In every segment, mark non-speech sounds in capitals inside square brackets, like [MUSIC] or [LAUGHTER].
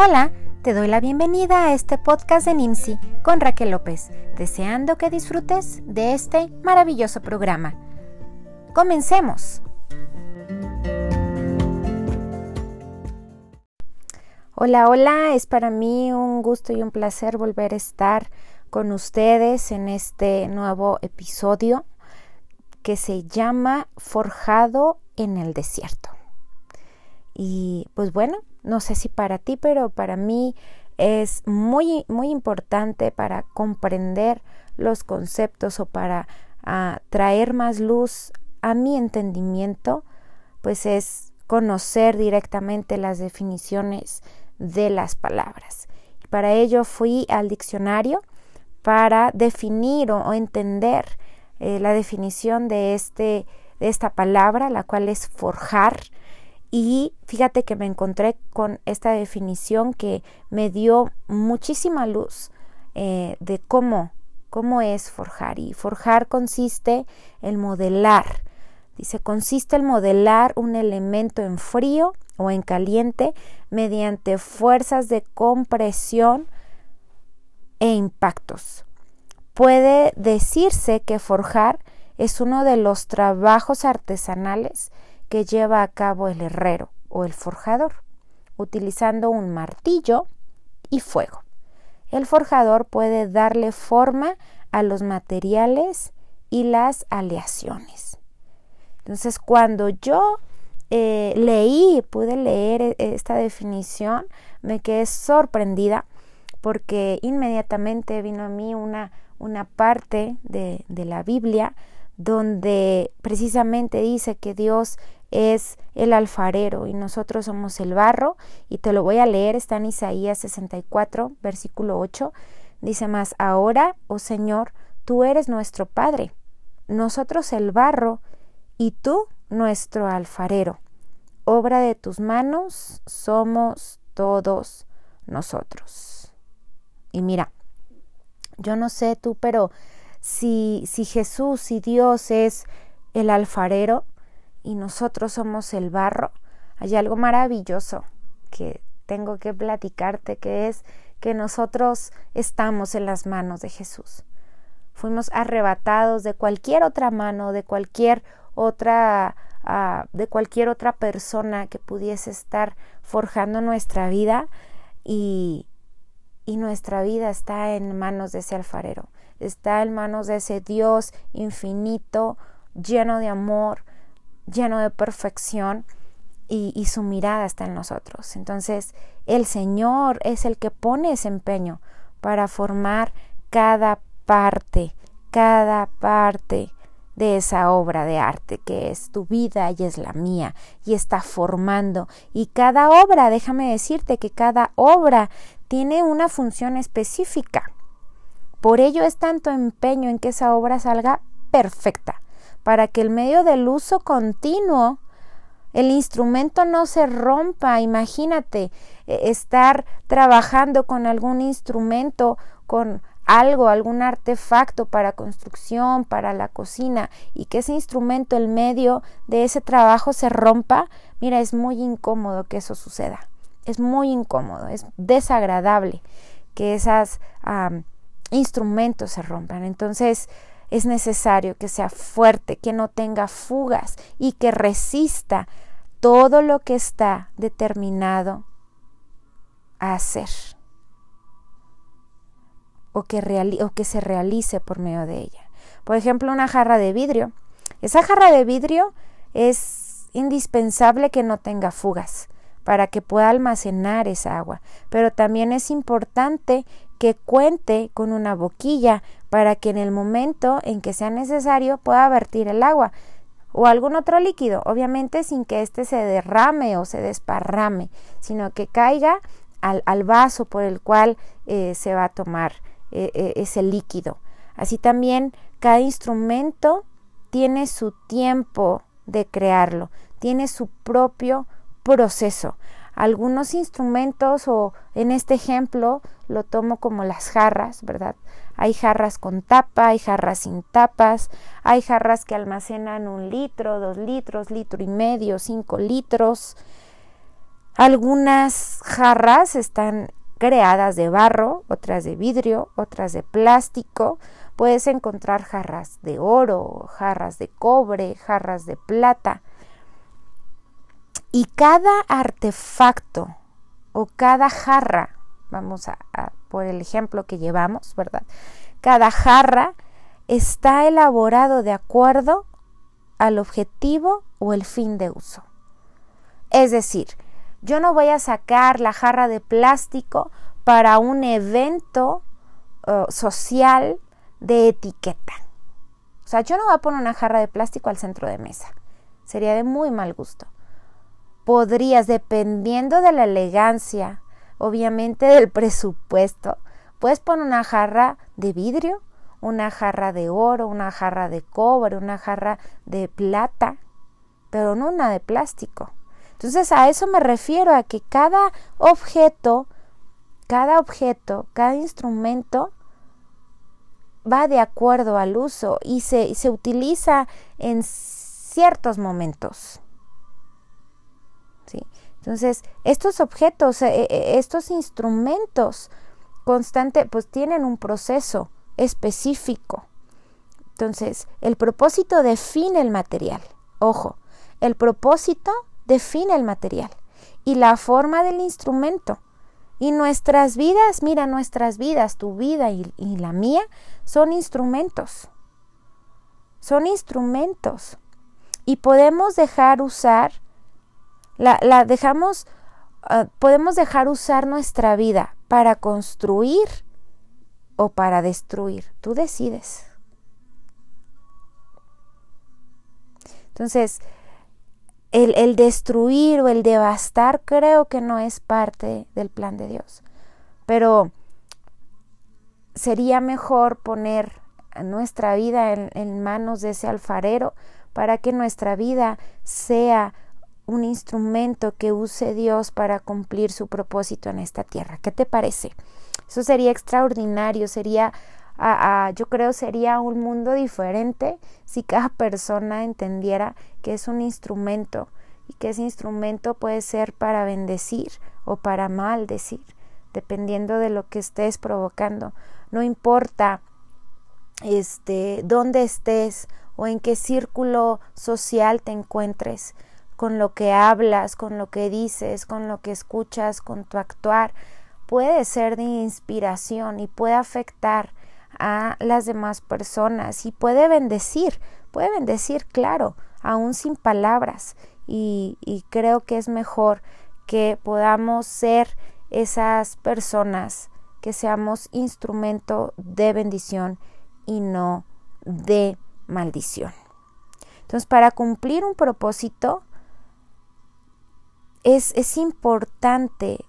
Hola, te doy la bienvenida a este podcast de NIMSI con Raquel López, deseando que disfrutes de este maravilloso programa. Comencemos. Hola, hola, es para mí un gusto y un placer volver a estar con ustedes en este nuevo episodio que se llama Forjado en el Desierto. Y pues bueno, no sé si para ti, pero para mí es muy, muy importante para comprender los conceptos o para ah, traer más luz a mi entendimiento, pues es conocer directamente las definiciones de las palabras. Y para ello fui al diccionario para definir o, entender eh, la definición de, este, de esta palabra, la cual es forjar, y fíjate que me encontré con esta definición que me dio muchísima luz eh, de cómo, cómo es forjar. Y forjar consiste en modelar. Dice, consiste en modelar un elemento en frío o en caliente mediante fuerzas de compresión e impactos. Puede decirse que forjar es uno de los trabajos artesanales que lleva a cabo el herrero o el forjador, utilizando un martillo y fuego. El forjador puede darle forma a los materiales y las aleaciones. Entonces, cuando yo eh, leí, pude leer e, esta definición, me quedé sorprendida porque inmediatamente vino a mí una, una parte de, de la Biblia donde precisamente dice que Dios es el alfarero y nosotros somos el barro. Y te lo voy a leer, está en Isaías 64, versículo 8. Dice más, ahora, oh Señor, tú eres nuestro Padre, nosotros el barro y tú nuestro alfarero. Obra de tus manos somos todos nosotros. Y mira, yo no sé tú, pero si, si Jesús, si Dios es el alfarero, y nosotros somos el barro, hay algo maravilloso que tengo que platicarte, que es que nosotros estamos en las manos de Jesús. Fuimos arrebatados de cualquier otra mano, de cualquier otra, ah, de cualquier otra persona que pudiese estar forjando nuestra vida y, y nuestra vida está en manos de ese alfarero, está en manos de ese Dios infinito, lleno de amor, lleno de perfección y, su mirada está en nosotros. Entonces, el Señor es el que pone ese empeño para formar cada parte, cada parte de esa obra de arte que es tu vida y es la mía y está formando. Y cada obra, déjame decirte que cada obra tiene una función específica. Por ello es tanto empeño en que esa obra salga perfecta para que el medio del uso continuo el instrumento no se rompa. Imagínate e, estar trabajando con algún instrumento, con algo, algún artefacto para construcción, para la cocina, y que ese instrumento, el medio de ese trabajo se rompa. Mira, es muy incómodo que eso suceda. Es muy incómodo, es desagradable que esos instrumentos se rompan. Entonces, es necesario que sea fuerte, que no tenga fugas y que resista todo lo que está determinado a hacer o que, o que se realice por medio de ella. Por ejemplo, una jarra de vidrio. Esa jarra de vidrio es indispensable que no tenga fugas para que pueda almacenar esa agua, pero también es importante que cuente con una boquilla para que en el momento en que sea necesario pueda vertir el agua o algún otro líquido, obviamente sin que éste se derrame o se desparrame, sino que caiga al, al vaso por el cual eh, se va a tomar eh, eh, ese líquido. Así también cada instrumento tiene su tiempo de crearlo, tiene su propio proceso algunos instrumentos o en este ejemplo lo tomo como las jarras, ¿verdad? Hay jarras con tapa, hay jarras sin tapas, hay jarras que almacenan un litro, dos litros, litro y medio, cinco litros. Algunas jarras están creadas de barro, otras de vidrio, otras de plástico. Puedes encontrar jarras de oro, jarras de cobre, jarras de plata. Y cada artefacto o cada jarra, vamos a, por el ejemplo que llevamos, ¿verdad? Cada jarra está elaborado de acuerdo al objetivo o el fin de uso. Es decir, yo no voy a sacar la jarra de plástico para un evento uh, social de etiqueta. O sea, yo no voy a poner una jarra de plástico al centro de mesa. Sería de muy mal gusto. Podrías, dependiendo de la elegancia, obviamente del presupuesto, puedes poner una jarra de vidrio, una jarra de oro, una jarra de cobre, una jarra de plata, pero no una de plástico. Entonces a eso me refiero, a que cada objeto, cada objeto, cada instrumento va de acuerdo al uso y se, se utiliza en ciertos momentos. Entonces, estos objetos, eh, eh, estos instrumentos constantes, pues tienen un proceso específico. Entonces, el propósito define el material. Ojo, el propósito define el material y la forma del instrumento. Y nuestras vidas, mira, nuestras vidas, tu vida y, la mía, son instrumentos. Son instrumentos. Y podemos dejar usar, la, dejamos, ah, podemos dejar usar nuestra vida para construir o para destruir. Tú decides. Entonces, el, destruir o el devastar creo que no es parte del plan de Dios. Pero sería mejor poner nuestra vida en, en, manos de ese alfarero para que nuestra vida sea un instrumento que use Dios para cumplir su propósito en esta tierra. ¿Qué te parece? Eso sería extraordinario, sería yo creo sería un mundo diferente si cada [LAUGHS] persona entendiera que es un instrumento y que ese instrumento puede ser para bendecir o para maldecir, dependiendo de lo que estés provocando. No importa este dónde estés o en qué círculo social te encuentres, con lo que hablas, con lo que dices, con lo que escuchas, con tu actuar, puede ser de inspiración y puede afectar a las demás personas y puede bendecir, puede bendecir, claro, aún sin palabras. Y, creo que es mejor que podamos ser esas personas, que seamos instrumento de bendición y no de maldición. Entonces, para cumplir un propósito, es, importante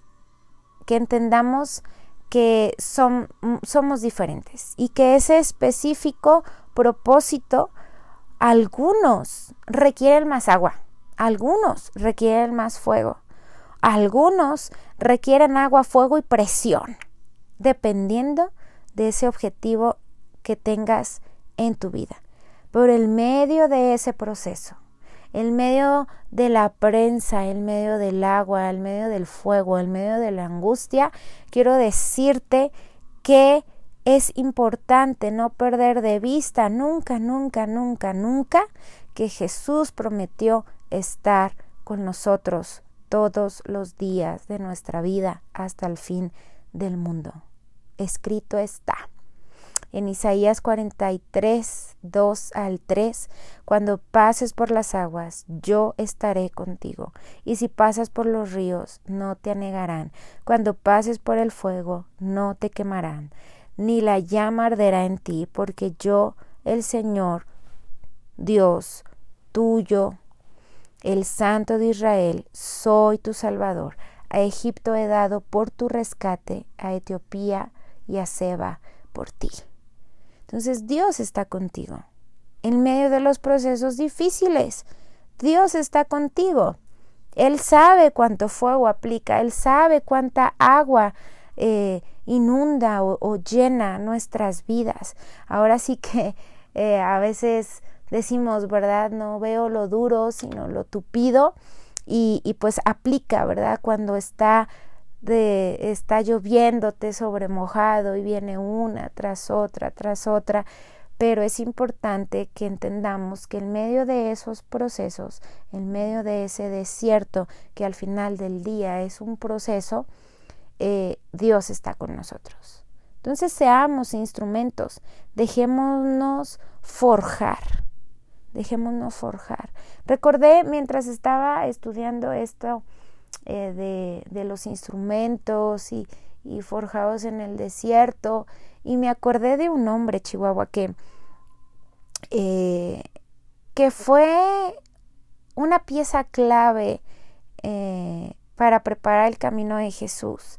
que entendamos que mm, somos diferentes y que ese específico propósito, algunos requieren más agua, algunos requieren más fuego, algunos requieren agua, fuego y presión, dependiendo de ese objetivo que tengas en tu vida. Por el medio de ese proceso, el medio de la prensa, el medio del agua, el medio del fuego, el medio de la angustia, quiero decirte que es importante no perder de vista nunca, nunca, nunca, nunca que Jesús prometió estar con nosotros todos los días de nuestra vida hasta el fin del mundo. Escrito está en Isaías 43, 2 al 3, cuando pases por las aguas, yo estaré contigo, y si pasas por los ríos, no te anegarán, cuando pases por el fuego, no te quemarán, ni la llama arderá en ti, porque yo, el Señor, Dios tuyo, el Santo de Israel, soy tu Salvador. A Egipto he dado por tu rescate, a Etiopía y a Seba por ti. Entonces Dios está contigo. En medio de los procesos difíciles, Dios está contigo. Él sabe cuánto fuego aplica, Él sabe cuánta agua eh, inunda o, llena nuestras vidas. Ahora sí que eh, a veces decimos, ¿verdad? No veo lo duro, sino lo tupido. y, y pues aplica, ¿verdad? Cuando está de está lloviéndote sobre mojado y viene una tras otra, tras otra, pero es importante que entendamos que en medio de esos procesos, en medio de ese desierto que al final del día es un proceso, eh, Dios está con nosotros. Entonces seamos instrumentos, dejémonos forjar, dejémonos forjar. Recordé mientras estaba estudiando esto eh, de, los instrumentos y, y forjados en el desierto, y me acordé de un hombre, Chihuahua, que, eh, que fue una pieza clave eh, para preparar el camino de Jesús.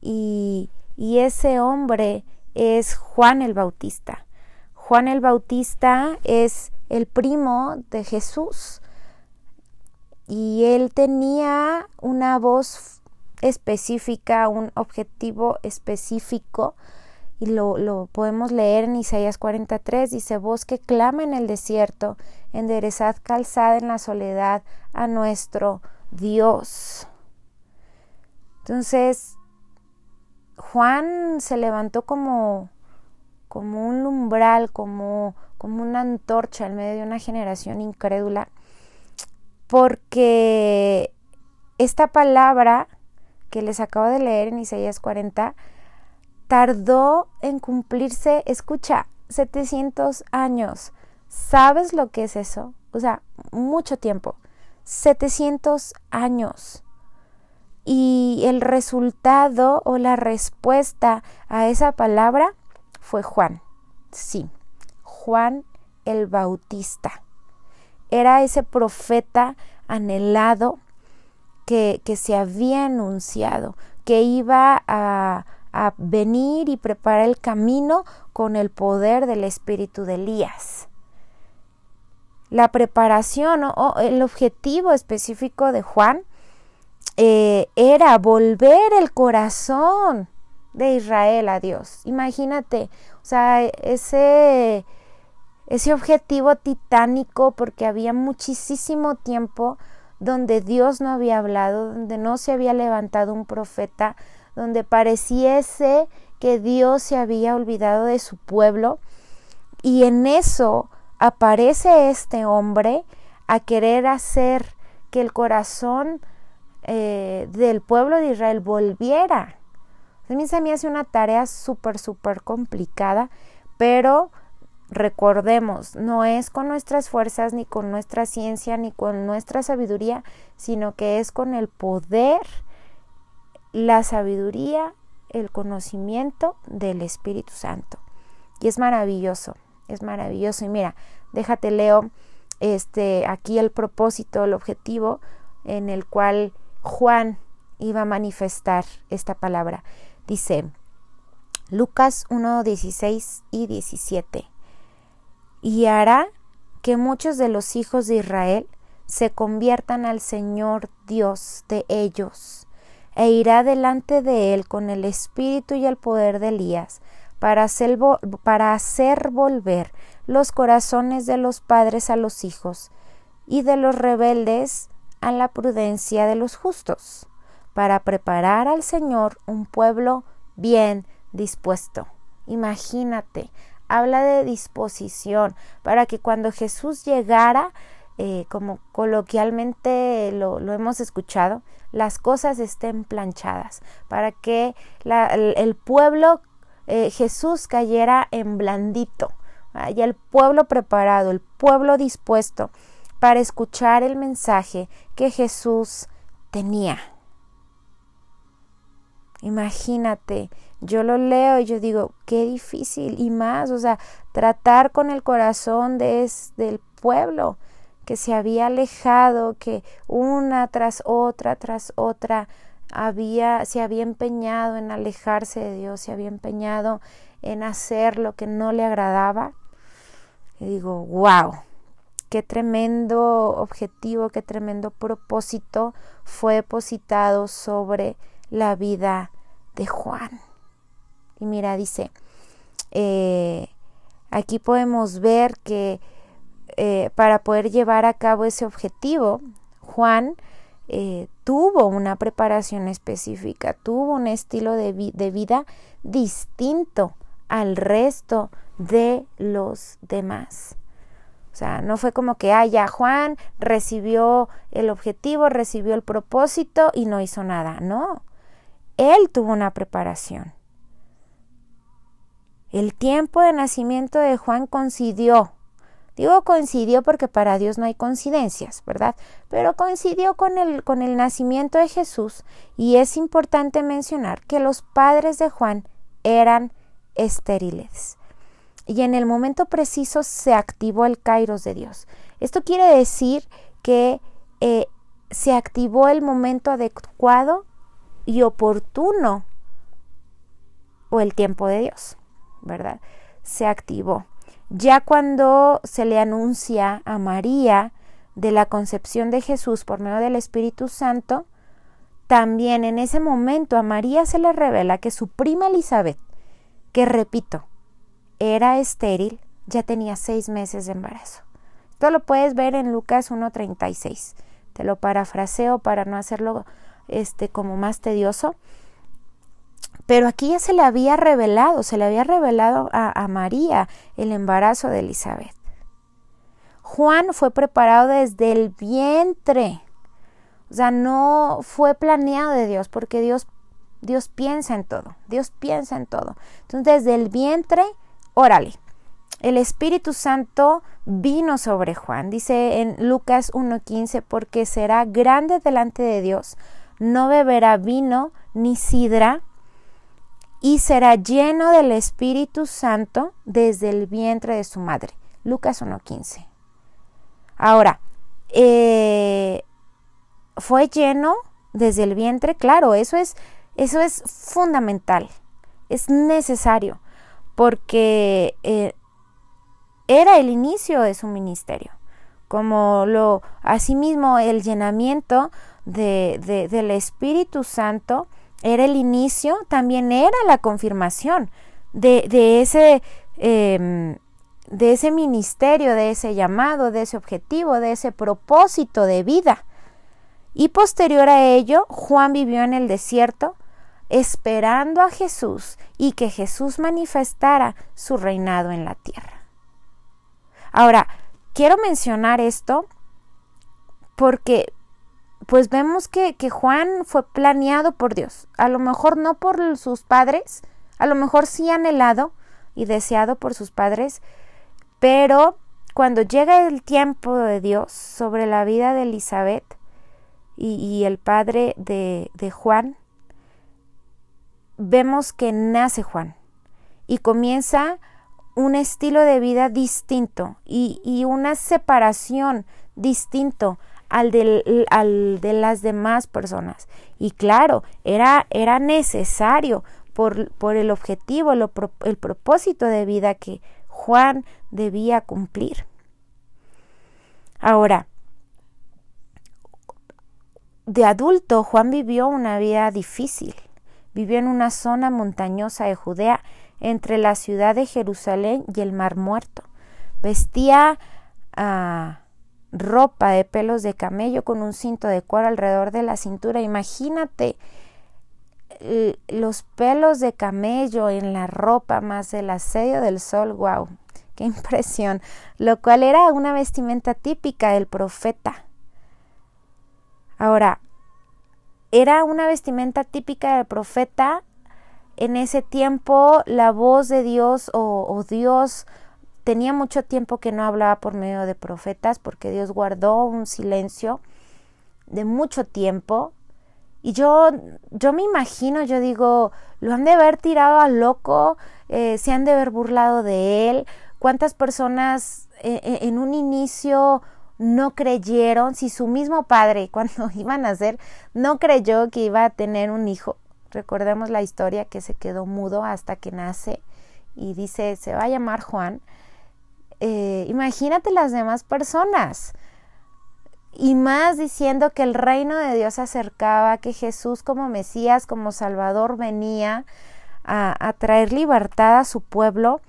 Y, y ese hombre es Juan el Bautista. Juan el Bautista es el primo de Jesús y él tenía una voz específica, un objetivo específico y lo, podemos leer en Isaías 43, dice, voz que clama en el desierto, enderezad calzada en la soledad a nuestro Dios. Entonces, Juan se levantó como, como un umbral, como, como una antorcha en medio de una generación incrédula, porque esta palabra que les acabo de leer en Isaías 40 tardó en cumplirse, escucha, 700 años. ¿Sabes lo que es eso? O sea, mucho tiempo. 700 años. Y el resultado o la respuesta a esa palabra fue Juan. Sí, Juan el Bautista. Era ese profeta anhelado que, que se había anunciado, que iba a, a venir y preparar el camino con el poder del espíritu de Elías. La preparación o el objetivo específico de Juan eh, era volver el corazón de Israel a Dios. Imagínate, o sea, ese, ese objetivo titánico porque había muchísimo tiempo donde Dios no había hablado, donde no se había levantado un profeta, donde pareciese que Dios se había olvidado de su pueblo y en eso aparece este hombre a querer hacer que el corazón eh, del pueblo de Israel volviera. A mí se me hace una tarea súper, súper complicada, pero recordemos, no es con nuestras fuerzas, ni con nuestra ciencia, ni con nuestra sabiduría, sino que es con el poder la sabiduría, el conocimiento del Espíritu Santo. Y es maravilloso, es maravilloso. Y mira, déjate leo este aquí el propósito, el objetivo en el cual Juan iba a manifestar esta palabra. Dice Lucas 1, 16 y 17. Y hará que muchos de los hijos de Israel se conviertan al Señor Dios de ellos e irá delante de él con el espíritu y el poder de Elías, para hacer, para hacer volver los corazones de los padres a los hijos, y de los rebeldes a la prudencia de los justos, para preparar al Señor un pueblo bien dispuesto. Imagínate, habla de disposición, para que cuando Jesús llegara, eh, como coloquialmente lo, hemos escuchado, las cosas estén planchadas, para que el, pueblo eh, Jesús cayera en blandito, y el pueblo preparado, el pueblo dispuesto para escuchar el mensaje que Jesús tenía. Imagínate, yo lo leo y yo digo, qué difícil y más, o sea, tratar con el corazón de, del pueblo, que se había alejado, que una tras otra, tras otra, había, se había empeñado en alejarse de Dios, se había empeñado en hacer lo que no le agradaba. Y digo, wow, qué tremendo objetivo, qué tremendo propósito fue depositado sobre la vida de Juan. Y mira, dice, eh, aquí podemos ver que eh, para poder llevar a cabo ese objetivo, Juan eh, tuvo una preparación específica, tuvo un estilo de, de vida distinto al resto de los demás. O sea, no fue como que, ah, ya Juan recibió el objetivo, recibió el propósito y no hizo nada. No, él tuvo una preparación. El tiempo de nacimiento de Juan coincidió. Digo coincidió porque para Dios no hay coincidencias, ¿verdad? Pero coincidió con el, con el nacimiento de Jesús y es importante mencionar que los padres de Juan eran estériles y en el momento preciso se activó el kairos de Dios. Esto quiere decir que eh, se activó el momento adecuado y oportuno o el tiempo de Dios, ¿verdad? Se activó. Ya cuando se le anuncia a María de la concepción de Jesús por medio del Espíritu Santo, también en ese momento a María se le revela que su prima Elizabeth, que repito, era estéril, ya tenía seis meses de embarazo. Esto lo puedes ver en Lucas 1.36. Te lo parafraseo para no hacerlo este, como más tedioso. Pero aquí ya se le había revelado, se le había revelado a, María el embarazo de Elizabeth. Juan fue preparado desde el vientre. O sea, no fue planeado de Dios, porque Dios, Dios piensa en todo. Dios piensa en todo. Entonces, desde el vientre órale. El Espíritu Santo vino sobre Juan, dice en Lucas 1.15, porque será grande delante de Dios, no beberá vino ni sidra, y será lleno del Espíritu Santo desde el vientre de su madre. Lucas 1.15. Ahora, eh, fue lleno desde el vientre, claro, eso es, eso es fundamental, es necesario porque eh, era el inicio de su ministerio, como lo asimismo el llenamiento de, del Espíritu Santo era el inicio, también era la confirmación de, ese em, de ese ministerio, de ese llamado, de ese objetivo, de ese propósito de vida. Y posterior a ello, Juan vivió en el desierto esperando a Jesús y que Jesús manifestara su reinado en la tierra. Ahora, quiero mencionar esto porque pues vemos que, Juan fue planeado por Dios, a lo mejor no por sus padres, a lo mejor sí anhelado y deseado por sus padres, pero cuando llega el tiempo de Dios sobre la vida de Elizabeth y, y el padre de, de Juan, vemos que nace Juan y comienza un estilo de vida distinto y, una separación distinto al de, al de, las demás personas. Y claro, era, era necesario por, por el objetivo, el propósito de vida que Juan debía cumplir. Ahora, de adulto, Juan vivió una vida difícil Vivió en una zona montañosa de Judea, entre la ciudad de Jerusalén y el Mar Muerto. Vestía ah, ropa de pelos de camello con un cinto de cuero alrededor de la cintura. Imagínate los pelos de camello en la ropa más el asedio del sol. ¡Wow! ¡Qué [LAUGHS] impresión! Lo cual era una vestimenta típica del profeta. Ahora, era una vestimenta típica del profeta. En ese tiempo la voz de Dios o, Dios tenía mucho tiempo que no hablaba por medio de profetas porque Dios guardó un silencio de mucho tiempo. Y yo, yo me imagino, yo digo, lo han de haber tirado al loco, eh, se han de haber burlado de él. ¿Cuántas personas eh, eh, en un inicio no creyeron, si su mismo padre [LAUGHS] cuando iban a nacer no creyó que iba a tener un hijo. Recordemos la historia que se quedó mudo hasta que nace y dice se va a llamar Juan. Eh, imagínate las demás personas. Y más diciendo que el reino de Dios se acercaba, que Jesús como Mesías, como Salvador venía a, a traer libertad a su pueblo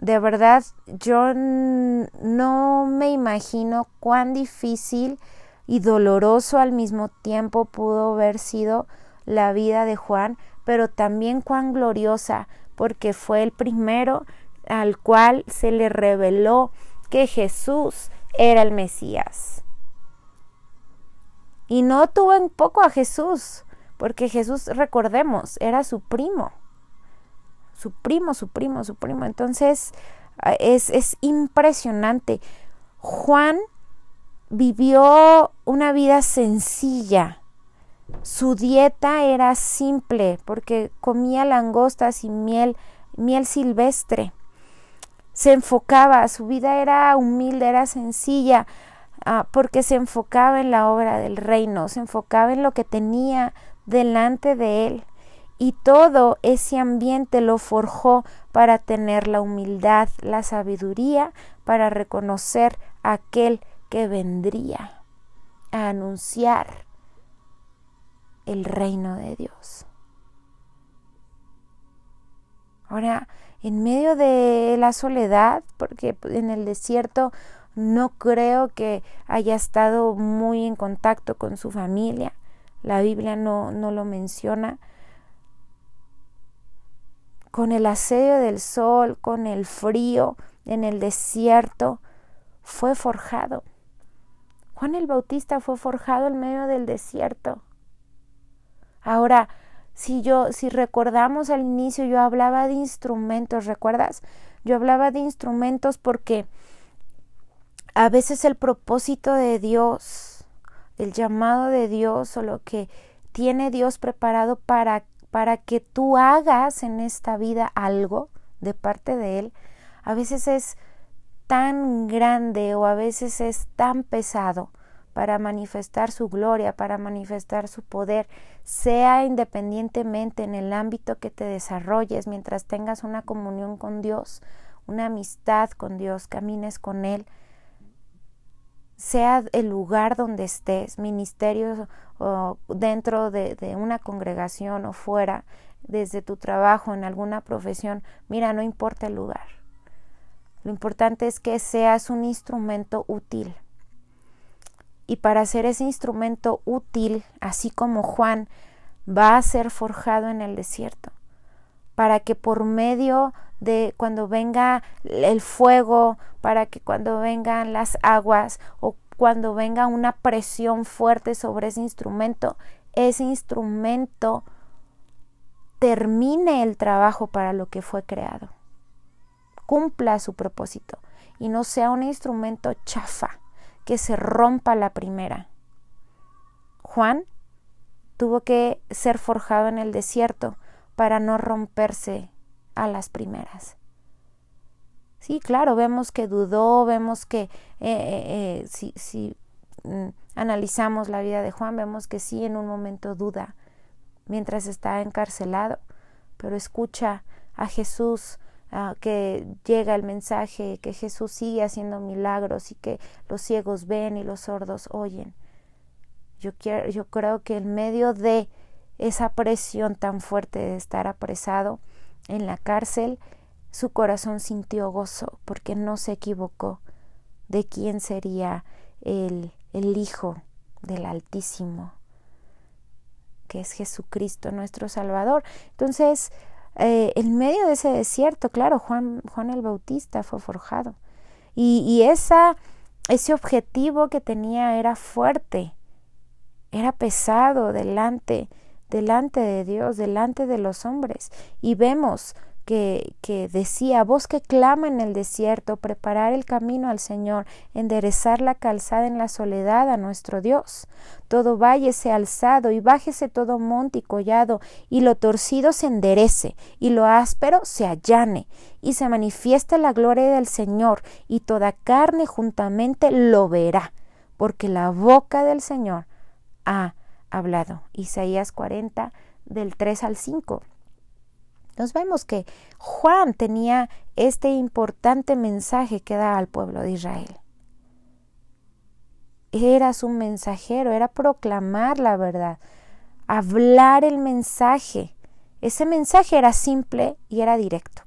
de verdad yo no me imagino cuán difícil y doloroso al mismo tiempo pudo haber sido la vida de Juan, pero también cuán gloriosa, porque fue el primero al cual se le reveló que Jesús era el Mesías. Y no tuvo en poco a Jesús, porque Jesús, recordemos, era su primo. Su primo, su primo, su primo. Entonces, es, es impresionante. Juan vivió una vida sencilla. Su dieta era simple porque comía langostas y miel, miel silvestre. Se enfocaba, su vida era humilde, era sencilla, ah, porque se enfocaba en la obra del reino, se enfocaba en lo que tenía delante de él. Y todo ese ambiente lo forjó para tener la humildad, la sabiduría, para reconocer a aquel que vendría a anunciar el reino de Dios. Ahora, en medio de la soledad, porque en el desierto no creo que haya estado muy en contacto con su familia, la Biblia no, no lo menciona, con el asedio del sol, con el frío en el desierto, fue forjado. Juan el Bautista fue forjado en medio del desierto. Ahora, si yo, si recordamos al inicio, yo hablaba de instrumentos, ¿recuerdas? Yo hablaba de instrumentos porque a veces el propósito de Dios, el llamado de Dios o lo que tiene Dios preparado para, para que tú hagas en esta vida algo de parte de Él, a veces es tan grande o a veces es tan pesado para manifestar su gloria, para manifestar su poder, sea independientemente en el ámbito que te desarrolles, mientras tengas una comunión con Dios, una amistad con Dios, camines con Él, sea el lugar donde estés, ministerio o dentro de, de una congregación o fuera, desde tu trabajo, en alguna profesión, mira, no importa el lugar lo importante es que seas un instrumento útil. Y para ser ese instrumento útil, así como Juan va a ser forjado en el desierto, para que por medio de cuando venga el fuego, para que cuando vengan las aguas o cuando venga una presión fuerte sobre ese instrumento, ese instrumento termine el trabajo para lo que fue creado. Cumpla su propósito y no sea un instrumento chafa que se rompa la primera. Juan tuvo que ser forjado en el desierto para no romperse a las primeras. Sí, claro, vemos que dudó, vemos que eh, eh, eh, si, si mm, analizamos la vida de Juan, vemos que sí en un momento duda mientras está encarcelado, pero escucha a Jesús Ah, que llega el mensaje que Jesús sigue haciendo milagros y que los ciegos ven y los sordos oyen. Yo, quiero, yo creo que en medio de esa presión tan fuerte de estar apresado en la cárcel, su corazón sintió gozo porque no se equivocó de quién sería el, el Hijo del Altísimo, que es Jesucristo nuestro Salvador. Entonces, eh, en medio de ese desierto, claro, Juan, Juan el Bautista fue forjado. Y, y esa, ese objetivo que tenía era fuerte, era pesado delante, delante de Dios, delante de los hombres. Y vemos que, decía, voz que clama en el desierto, preparar el camino al Señor, enderezar la calzada en la soledad a nuestro Dios. Todo valle se alzado y bájese todo monte y collado, y lo torcido se enderece, y lo áspero se allane, y se manifieste la gloria del Señor, y toda carne juntamente lo verá, porque la boca del Señor ha hablado. Isaías 40 del 3 al 5 nos vemos que Juan tenía este importante mensaje que da al pueblo de Israel. Era su mensajero, era proclamar la verdad, hablar el mensaje. Ese mensaje era simple y era directo.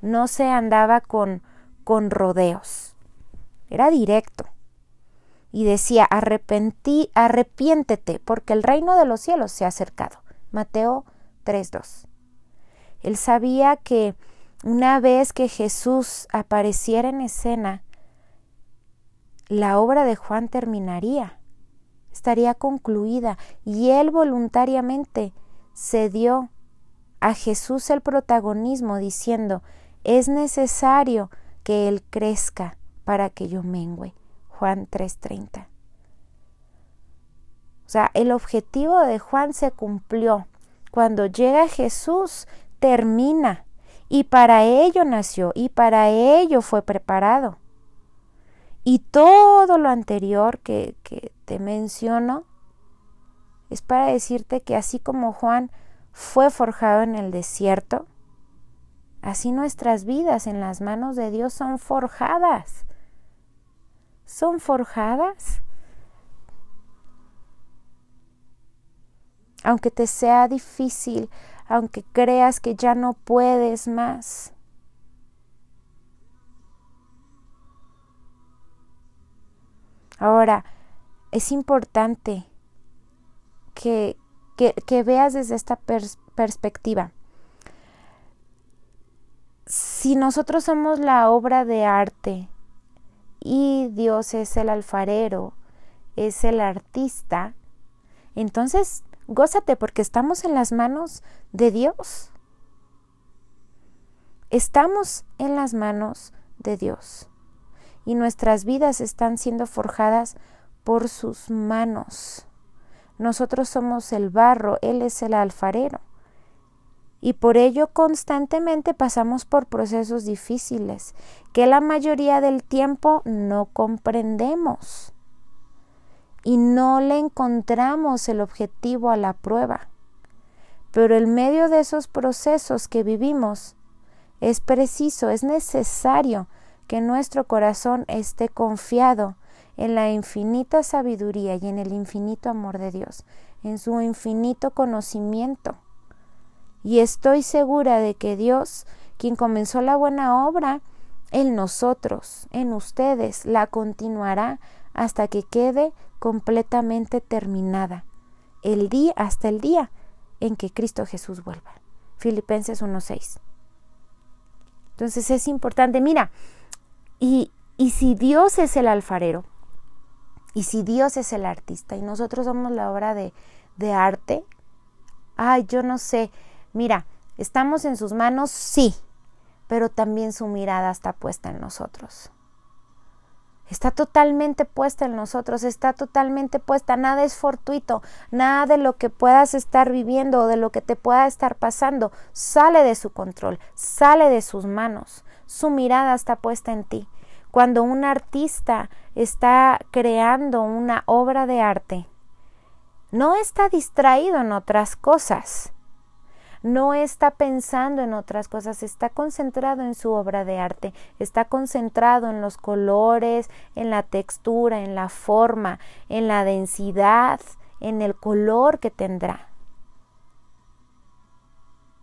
No se andaba con, con rodeos. Era directo. y decía, arrepentí, arrepiéntete, porque el reino de los cielos se ha acercado. Mateo 3.2. Él sabía que una vez que Jesús apareciera en escena, la obra de Juan terminaría, estaría concluida, y él voluntariamente cedió a Jesús el protagonismo diciendo, es necesario que Él crezca para que yo mengüe. Juan 3:30. O sea, el objetivo de Juan se cumplió. Cuando llega Jesús, termina. Y para ello nació y para ello fue preparado. Y todo lo anterior que, que te menciono es para decirte que así como Juan fue forjado en el desierto, así nuestras vidas en las manos de Dios son forjadas. Son forjadas. Aunque te sea difícil, aunque creas que ya no puedes más. Ahora, es importante que, que, veas desde esta perspectiva. Si nosotros somos la obra de arte y Dios es el alfarero, es el artista, entonces gózate porque estamos en las manos de Dios. Estamos en las manos de Dios y nuestras vidas están siendo forjadas por sus manos. Nosotros somos el barro, Él es el alfarero. Y por ello constantemente pasamos por procesos difíciles que la mayoría del tiempo no comprendemos y no le encontramos el objetivo a la prueba. Pero en medio de esos procesos que vivimos, es preciso, es necesario que nuestro corazón esté confiado en la infinita sabiduría y en el infinito amor de Dios, en su infinito conocimiento. Y estoy segura de que Dios, quien comenzó la buena obra, en nosotros, en ustedes, la continuará hasta que quede completamente terminada, el día hasta el día en que Cristo Jesús vuelva. Filipenses 1:6. Entonces es importante, mira, y, y si Dios es el alfarero, y si Dios es el artista y nosotros somos la obra de, de arte, ay, yo no sé, mira, estamos en sus manos, sí, pero también su mirada está puesta en nosotros. Está totalmente puesta en nosotros, está totalmente puesta, nada es fortuito, nada de lo que puedas estar viviendo o de lo que te pueda estar pasando sale de su control, sale de sus manos, su mirada está puesta en ti. Cuando un artista está creando una obra de arte, no está distraído en otras cosas, no está pensando en otras cosas, está concentrado en su obra de arte, está concentrado en los colores, en la textura, en la forma, en la densidad, en el color que tendrá.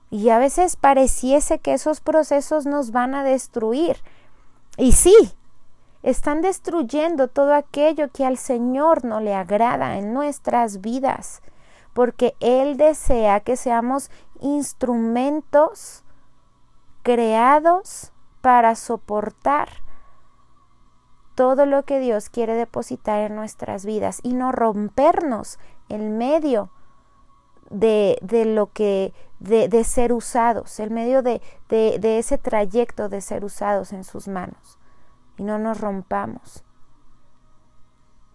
Y a veces pareciese que esos procesos nos van a destruir. Y sí, están destruyendo todo aquello que al Señor no le agrada en nuestras vidas, porque Él desea que seamos instrumentos creados para soportar todo lo que Dios quiere depositar en nuestras vidas y no rompernos en medio de, de lo que de, de, ser usados, en medio de, de ese trayecto de ser usados en sus manos y no nos rompamos.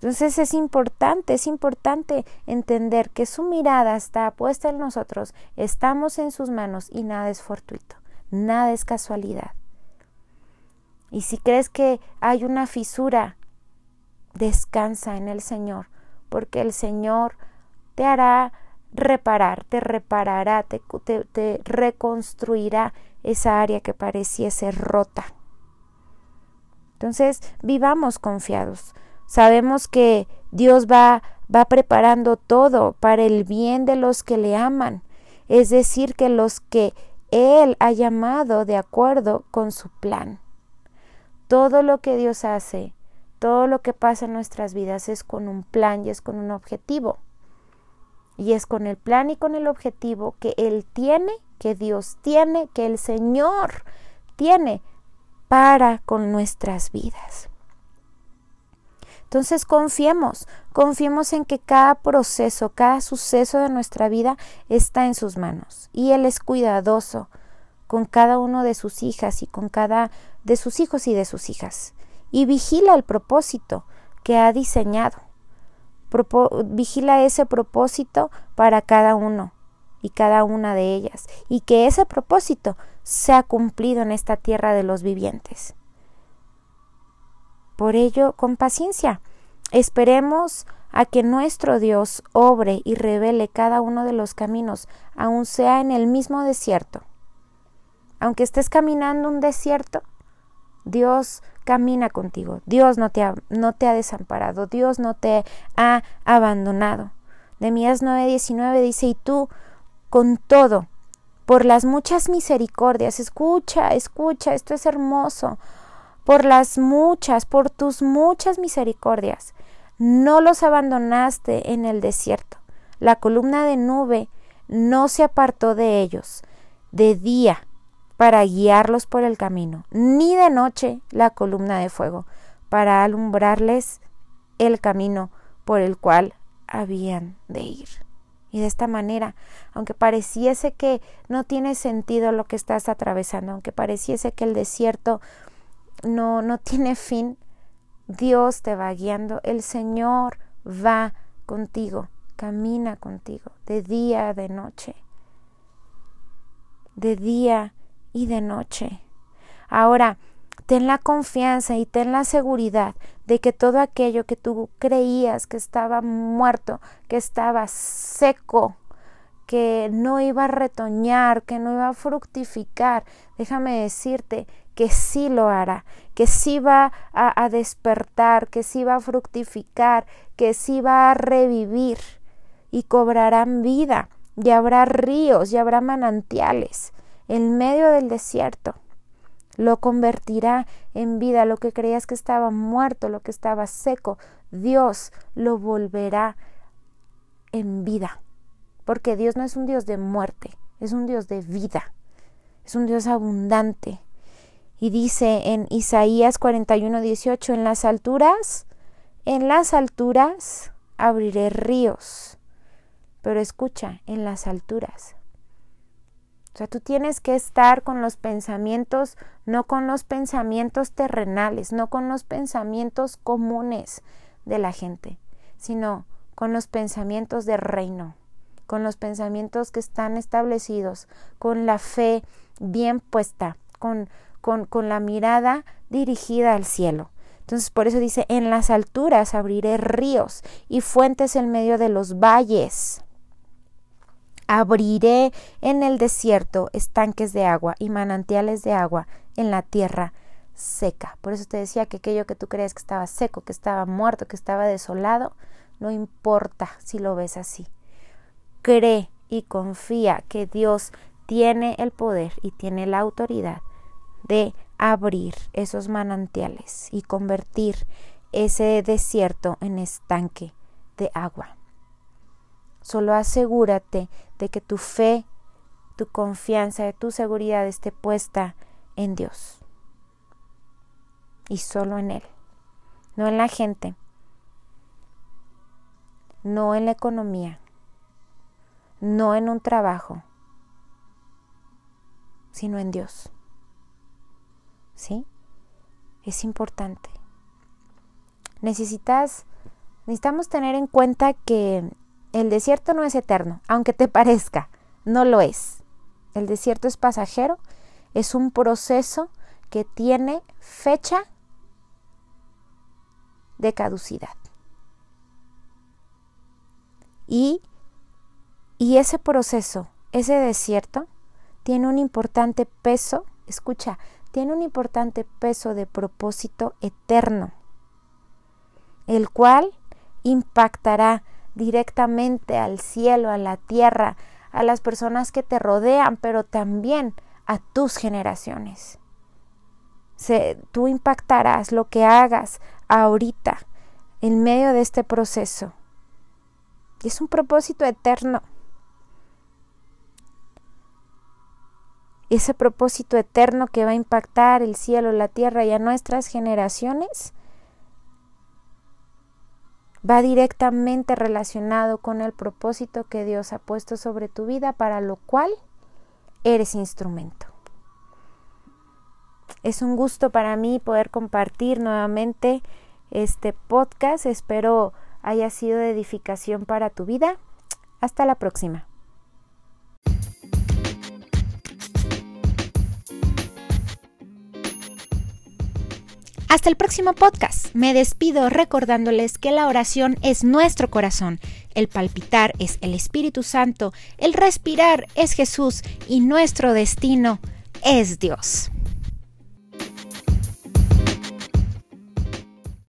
Entonces es importante, es importante entender que su mirada está puesta en nosotros, estamos en sus manos y nada es fortuito, nada es casualidad. Y si crees que hay una fisura, descansa en el Señor, porque el Señor te hará reparar, te reparará, te, te reconstruirá esa área que pareciese rota. Entonces, vivamos confiados. Sabemos que Dios va, va preparando todo para el bien de los que le aman, es decir, que los que Él ha llamado de acuerdo con su plan. Todo lo que Dios hace Todo lo que pasa en nuestras vidas es con un plan y es con un objetivo. Y es con el plan y con el objetivo que Él tiene, que Dios tiene, que el Señor tiene para con nuestras vidas. Entonces confiemos, confiemos en que cada proceso, cada suceso de nuestra vida está en sus manos y Él es cuidadoso con cada uno de sus hijas y con cada de sus hijos y de sus hijas y vigila el propósito que ha diseñado. vigila ese propósito para cada uno y cada una de ellas y que ese propósito sea cumplido en esta tierra de los vivientes. Por ello, con paciencia, esperemos a que nuestro Dios obre y revele cada uno de los caminos, aun sea en el mismo desierto. Aunque estés caminando un desierto, Dios camina contigo. Dios no te ha, no te ha desamparado. Dios no te ha abandonado. De Mías 9:19 dice, y tú, con todo, por las muchas misericordias, escucha, escucha, esto es hermoso, por las muchas, por tus muchas misericordias. No los abandonaste en el desierto. La columna de nube no se apartó de ellos de día para guiarlos por el camino, ni de noche la columna de fuego para alumbrarles el camino por el cual habían de ir. Y de esta manera, aunque pareciese que no tiene sentido lo que estás atravesando, aunque pareciese que el desierto no, no tiene fin. Dios te va guiando, el Señor va contigo, camina contigo, de día, de noche, de día y de noche. Ahora, ten la confianza y ten la seguridad de que todo aquello que tú creías que estaba muerto, que estaba seco, que no iba a retoñar, que no iba a fructificar, déjame decirte que sí lo hará, que sí va a, despertar, que sí va a fructificar, que sí va a revivir y cobrarán vida y habrá ríos y habrá manantiales en medio del desierto. Lo convertirá en vida, lo que creías que estaba muerto, lo que estaba seco, Dios lo volverá en vida. Porque Dios no es un Dios de muerte, es un Dios de vida, es un Dios abundante, y dice en Isaías 41, 18, en las alturas, en las alturas abriré ríos. Pero escucha, en las alturas. O sea, tú tienes que estar con los pensamientos, no con los pensamientos terrenales, no con los pensamientos comunes de la gente, sino con los pensamientos del reino, con los pensamientos que están establecidos, con la fe bien puesta, con, con, la mirada dirigida al cielo. Entonces por eso dice, en las alturas abriré ríos y fuentes en medio de los valles. Abriré en el desierto estanques de agua y manantiales de agua en la tierra seca. Por eso te decía que aquello que tú crees que estaba seco, que estaba muerto, que estaba desolado, no importa si lo ves así. Cree y confía que Dios tiene el poder y tiene la autoridad de abrir esos manantiales y convertir ese desierto en estanque de agua. Solo asegúrate de que tu fe, tu confianza, tu seguridad esté puesta en Dios y solo en Él, no en la gente, no en la economía, no en un trabajo, sino en Dios. ¿Sí? Es importante. Necesitas, necesitamos tener en cuenta que el desierto no es eterno, aunque te parezca, no lo es. El desierto es pasajero, es un proceso que tiene fecha de caducidad. Y, y ese proceso, ese desierto, tiene un importante peso, escucha, tiene un importante peso de propósito eterno, el cual impactará directamente al cielo, a la tierra, a las personas que te rodean, pero también a tus generaciones. tú impactarás lo que hagas ahorita, en medio de este proceso. Es un propósito eterno. Ese propósito eterno que va a impactar el cielo, la tierra y a nuestras generaciones va directamente relacionado con el propósito que Dios ha puesto sobre tu vida para lo cual eres instrumento. Es un gusto para mí poder compartir nuevamente este podcast. Espero haya sido de edificación para tu vida. Hasta la próxima. Hasta el próximo podcast. Me despido recordándoles que la oración es nuestro corazón, el palpitar es el Espíritu Santo, el respirar es Jesús y nuestro destino es Dios.